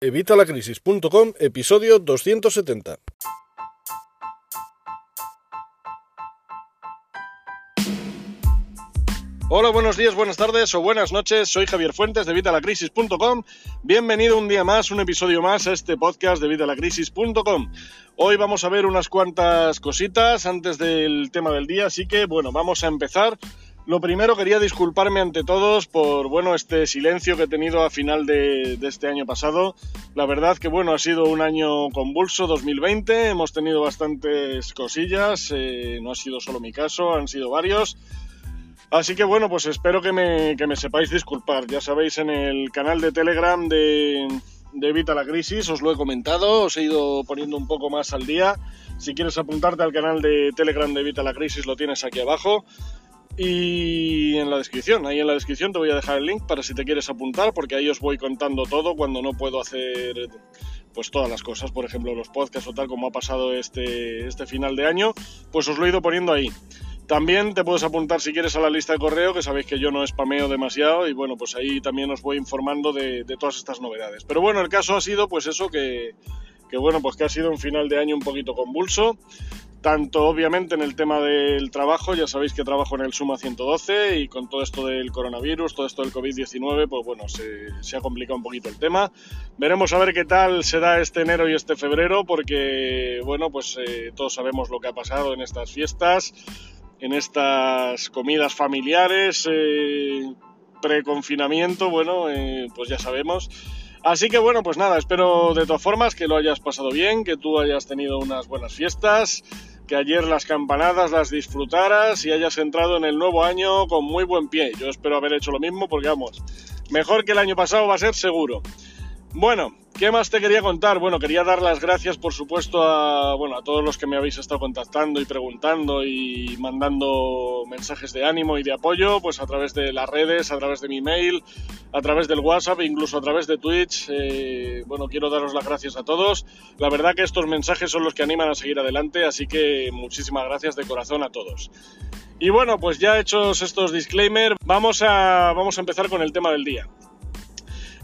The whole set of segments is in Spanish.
Evitalacrisis.com, episodio 270. Hola, buenos días, buenas tardes o buenas noches. Soy Javier Fuentes de Vitalacrisis.com. Bienvenido un día más, un episodio más a este podcast de Vitalacrisis.com. Hoy vamos a ver unas cuantas cositas antes del tema del día, así que bueno, vamos a empezar lo primero quería disculparme ante todos por bueno este silencio que he tenido a final de, este año pasado. La verdad que bueno ha sido un año convulso 2020. Hemos tenido bastantes cosillas. Eh, no ha sido solo mi caso, han sido varios. Así que bueno, pues espero que me, que me sepáis disculpar. Ya sabéis, en el canal de Telegram de, de Evita la Crisis os lo he comentado, os he ido poniendo un poco más al día. Si quieres apuntarte al canal de Telegram de Evita la Crisis, lo tienes aquí abajo. Y en la descripción, ahí en la descripción te voy a dejar el link para si te quieres apuntar, porque ahí os voy contando todo cuando no puedo hacer pues todas las cosas, por ejemplo los podcasts o tal como ha pasado este, este final de año, pues os lo he ido poniendo ahí. También te puedes apuntar si quieres a la lista de correo, que sabéis que yo no spameo demasiado y bueno, pues ahí también os voy informando de, todas estas novedades. Pero bueno, el caso ha sido pues eso que bueno, pues que ha sido un final de año un poquito convulso tanto obviamente en el tema del trabajo, ya sabéis que trabajo en el Suma 112 y con todo esto del coronavirus, todo esto del COVID-19, pues bueno, se, ha complicado un poquito el tema. Veremos a ver qué tal se da este enero y este febrero, porque bueno, pues eh, todos sabemos lo que ha pasado en estas fiestas, en estas comidas familiares, eh, preconfinamiento, bueno, eh, pues ya sabemos. Así que bueno, pues nada, espero de todas formas que lo hayas pasado bien, que tú hayas tenido unas buenas fiestas, que ayer las campanadas las disfrutaras y hayas entrado en el nuevo año con muy buen pie. Yo espero haber hecho lo mismo porque vamos, mejor que el año pasado va a ser seguro. Bueno, ¿qué más te quería contar? Bueno, quería dar las gracias, por supuesto, a, bueno, a todos los que me habéis estado contactando y preguntando y mandando mensajes de ánimo y de apoyo, pues a través de las redes, a través de mi mail, a través del WhatsApp, incluso a través de Twitch. Eh, bueno, quiero daros las gracias a todos. La verdad que estos mensajes son los que animan a seguir adelante, así que muchísimas gracias de corazón a todos. Y bueno, pues ya hechos estos disclaimers, vamos a, vamos a empezar con el tema del día.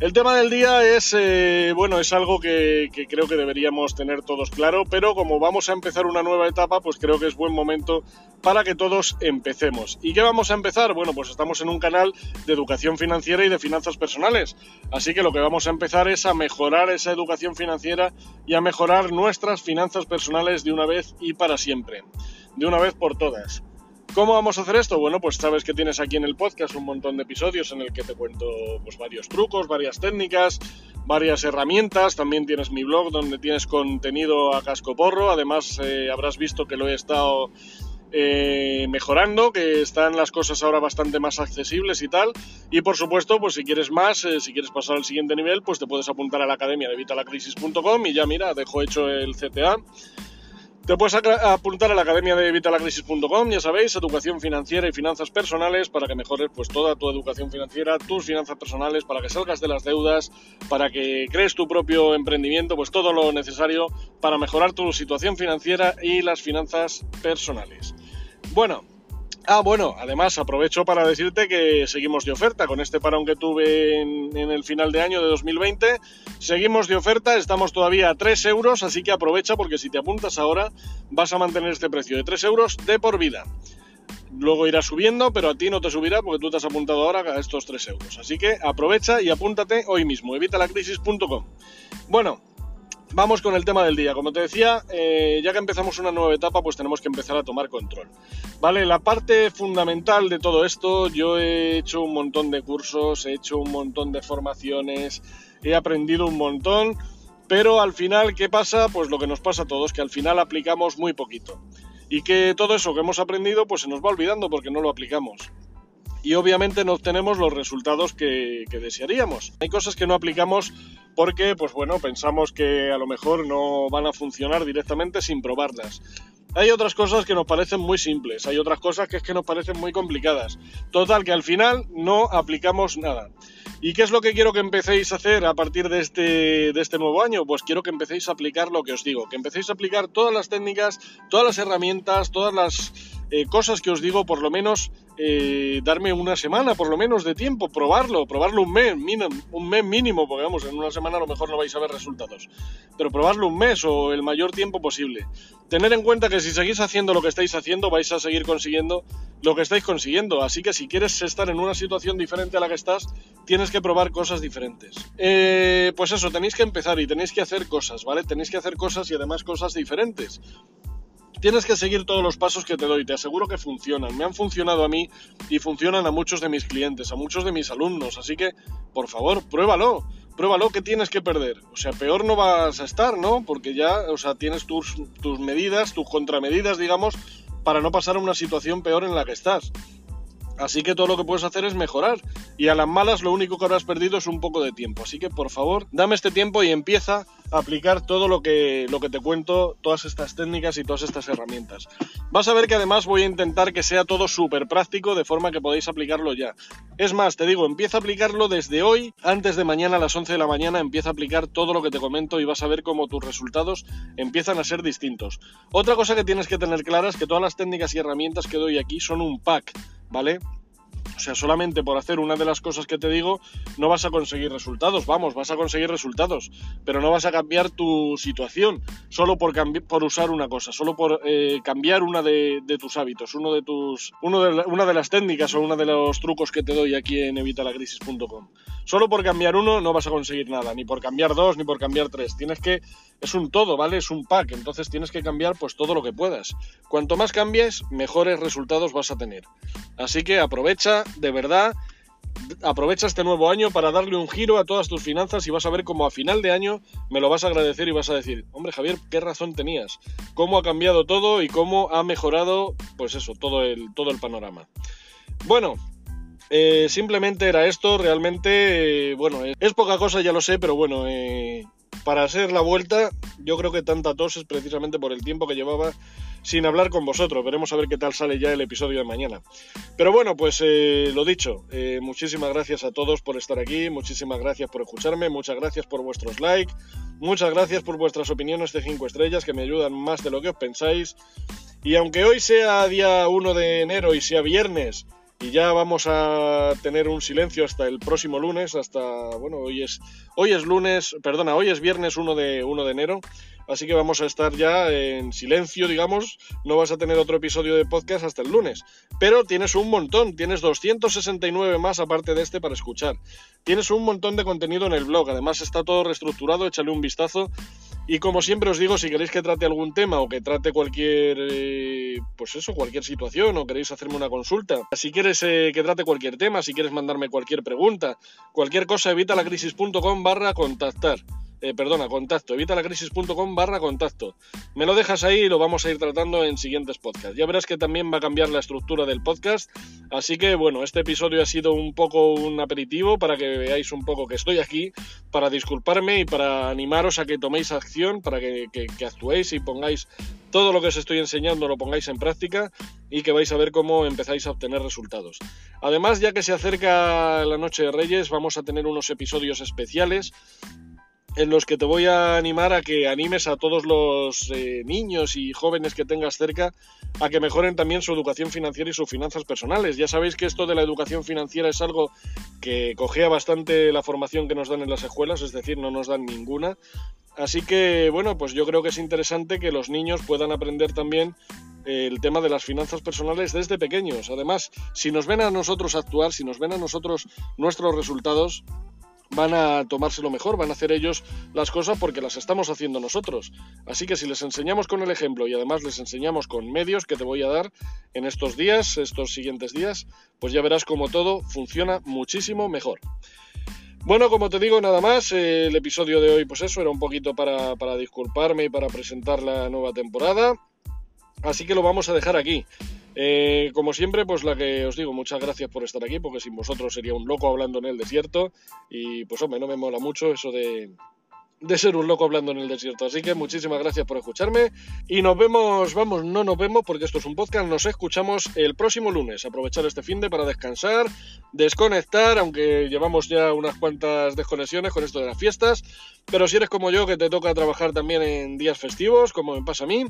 El tema del día es, eh, bueno, es algo que, creo que deberíamos tener todos claro, pero como vamos a empezar una nueva etapa, pues creo que es buen momento para que todos empecemos. ¿Y qué vamos a empezar? Bueno, pues estamos en un canal de educación financiera y de finanzas personales, así que lo que vamos a empezar es a mejorar esa educación financiera y a mejorar nuestras finanzas personales de una vez y para siempre, de una vez por todas. ¿Cómo vamos a hacer esto? Bueno, pues sabes que tienes aquí en el podcast un montón de episodios en el que te cuento pues, varios trucos, varias técnicas, varias herramientas. También tienes mi blog donde tienes contenido a casco porro. Además, eh, habrás visto que lo he estado eh, mejorando, que están las cosas ahora bastante más accesibles y tal. Y por supuesto, pues si quieres más, eh, si quieres pasar al siguiente nivel, pues te puedes apuntar a la academia de vitalacrisis.com y ya mira, dejo hecho el CTA te puedes apuntar a la academia de vitalacrisis.com, ya sabéis, educación financiera y finanzas personales para que mejores pues toda tu educación financiera, tus finanzas personales, para que salgas de las deudas, para que crees tu propio emprendimiento, pues todo lo necesario para mejorar tu situación financiera y las finanzas personales. Bueno, Ah, bueno, además aprovecho para decirte que seguimos de oferta con este parón que tuve en, el final de año de 2020. Seguimos de oferta, estamos todavía a 3 euros, así que aprovecha porque si te apuntas ahora vas a mantener este precio de 3 euros de por vida. Luego irá subiendo, pero a ti no te subirá porque tú te has apuntado ahora a estos 3 euros. Así que aprovecha y apúntate hoy mismo, evitalacrisis.com. Bueno, vamos con el tema del día. Como te decía, eh, ya que empezamos una nueva etapa, pues tenemos que empezar a tomar control. Vale, la parte fundamental de todo esto, yo he hecho un montón de cursos, he hecho un montón de formaciones, he aprendido un montón, pero al final, ¿qué pasa? Pues lo que nos pasa a todos, que al final aplicamos muy poquito. Y que todo eso que hemos aprendido, pues se nos va olvidando porque no lo aplicamos y obviamente no obtenemos los resultados que, desearíamos. Hay cosas que no aplicamos porque, pues bueno, pensamos que a lo mejor no van a funcionar directamente sin probarlas. Hay otras cosas que nos parecen muy simples, hay otras cosas que es que nos parecen muy complicadas. Total, que al final no aplicamos nada. ¿Y qué es lo que quiero que empecéis a hacer a partir de este, de este nuevo año? Pues quiero que empecéis a aplicar lo que os digo, que empecéis a aplicar todas las técnicas, todas las herramientas, todas las eh, cosas que os digo, por lo menos eh, darme una semana, por lo menos de tiempo, probarlo, probarlo un mes, un mes mínimo, porque vamos, en una semana a lo mejor no vais a ver resultados, pero probarlo un mes o el mayor tiempo posible. Tener en cuenta que si seguís haciendo lo que estáis haciendo, vais a seguir consiguiendo lo que estáis consiguiendo, así que si quieres estar en una situación diferente a la que estás, tienes que probar cosas diferentes. Eh, pues eso, tenéis que empezar y tenéis que hacer cosas, ¿vale? Tenéis que hacer cosas y además cosas diferentes. Tienes que seguir todos los pasos que te doy, te aseguro que funcionan. Me han funcionado a mí y funcionan a muchos de mis clientes, a muchos de mis alumnos, así que, por favor, pruébalo. Pruébalo, ¿qué tienes que perder? O sea, peor no vas a estar, ¿no? Porque ya, o sea, tienes tus, tus medidas, tus contramedidas, digamos, para no pasar a una situación peor en la que estás. Así que todo lo que puedes hacer es mejorar. Y a las malas lo único que habrás perdido es un poco de tiempo. Así que por favor, dame este tiempo y empieza a aplicar todo lo que, lo que te cuento, todas estas técnicas y todas estas herramientas. Vas a ver que además voy a intentar que sea todo súper práctico de forma que podáis aplicarlo ya. Es más, te digo, empieza a aplicarlo desde hoy, antes de mañana a las 11 de la mañana, empieza a aplicar todo lo que te comento y vas a ver cómo tus resultados empiezan a ser distintos. Otra cosa que tienes que tener clara es que todas las técnicas y herramientas que doy aquí son un pack ¿vale? O sea, solamente por hacer una de las cosas que te digo, no vas a conseguir resultados. Vamos, vas a conseguir resultados, pero no vas a cambiar tu situación solo por, por usar una cosa, solo por eh, cambiar una de, tus hábitos, uno de tus, uno de una de las técnicas o uno de los trucos que te doy aquí en evitalacrisis.com. Solo por cambiar uno no vas a conseguir nada, ni por cambiar dos, ni por cambiar tres. Tienes que, es un todo, ¿vale? Es un pack, entonces tienes que cambiar pues todo lo que puedas. Cuanto más cambies, mejores resultados vas a tener. Así que aprovecha, de verdad, aprovecha este nuevo año para darle un giro a todas tus finanzas y vas a ver cómo a final de año me lo vas a agradecer y vas a decir, hombre Javier, qué razón tenías, cómo ha cambiado todo y cómo ha mejorado, pues eso, todo el, todo el panorama. Bueno, eh, simplemente era esto, realmente, eh, bueno, es poca cosa, ya lo sé, pero bueno, eh, para hacer la vuelta, yo creo que tanta tos es precisamente por el tiempo que llevaba sin hablar con vosotros. Veremos a ver qué tal sale ya el episodio de mañana. Pero bueno, pues lo dicho, muchísimas gracias a todos por estar aquí, muchísimas gracias por escucharme, muchas gracias por vuestros likes, muchas gracias por vuestras opiniones de 5 estrellas que me ayudan más de lo que os pensáis. Y aunque hoy sea día 1 de enero y sea viernes, y ya vamos a tener un silencio hasta el próximo lunes, hasta, bueno, hoy es, hoy es lunes, perdona, hoy es viernes 1 de, 1 de enero, así que vamos a estar ya en silencio, digamos, no vas a tener otro episodio de podcast hasta el lunes, pero tienes un montón, tienes 269 más aparte de este para escuchar, tienes un montón de contenido en el blog, además está todo reestructurado, échale un vistazo. Y como siempre os digo, si queréis que trate algún tema o que trate cualquier, eh, pues eso, cualquier situación o queréis hacerme una consulta, si quieres eh, que trate cualquier tema, si quieres mandarme cualquier pregunta, cualquier cosa, evita la crisis.com barra contactar. Eh, perdona, contacto, evitalacrisis.com barra contacto. Me lo dejas ahí y lo vamos a ir tratando en siguientes podcasts. Ya verás que también va a cambiar la estructura del podcast, así que bueno, este episodio ha sido un poco un aperitivo para que veáis un poco que estoy aquí, para disculparme y para animaros a que toméis acción, para que, que actuéis y pongáis todo lo que os estoy enseñando lo pongáis en práctica y que vais a ver cómo empezáis a obtener resultados. Además, ya que se acerca la noche de Reyes, vamos a tener unos episodios especiales en los que te voy a animar a que animes a todos los eh, niños y jóvenes que tengas cerca a que mejoren también su educación financiera y sus finanzas personales. Ya sabéis que esto de la educación financiera es algo que cogea bastante la formación que nos dan en las escuelas, es decir, no nos dan ninguna. Así que, bueno, pues yo creo que es interesante que los niños puedan aprender también eh, el tema de las finanzas personales desde pequeños. Además, si nos ven a nosotros actuar, si nos ven a nosotros nuestros resultados, van a tomárselo mejor, van a hacer ellos las cosas porque las estamos haciendo nosotros. Así que si les enseñamos con el ejemplo y además les enseñamos con medios que te voy a dar en estos días, estos siguientes días, pues ya verás como todo funciona muchísimo mejor. Bueno, como te digo, nada más, eh, el episodio de hoy pues eso, era un poquito para, para disculparme y para presentar la nueva temporada. Así que lo vamos a dejar aquí. Eh, como siempre, pues la que os digo, muchas gracias por estar aquí, porque sin vosotros sería un loco hablando en el desierto. Y pues hombre, no me mola mucho eso de, de ser un loco hablando en el desierto. Así que muchísimas gracias por escucharme. Y nos vemos, vamos, no nos vemos porque esto es un podcast, nos escuchamos el próximo lunes. Aprovechar este fin de para descansar, desconectar, aunque llevamos ya unas cuantas desconexiones con esto de las fiestas. Pero si eres como yo, que te toca trabajar también en días festivos, como me pasa a mí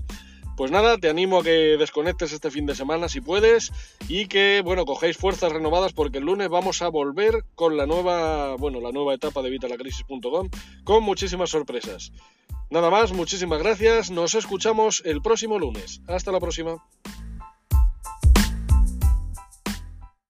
Pues nada, te animo a que desconectes este fin de semana si puedes y que, bueno, cogéis fuerzas renovadas porque el lunes vamos a volver con la nueva, bueno, la nueva etapa de vitalacrisis.com con muchísimas sorpresas. Nada más, muchísimas gracias, nos escuchamos el próximo lunes. Hasta la próxima.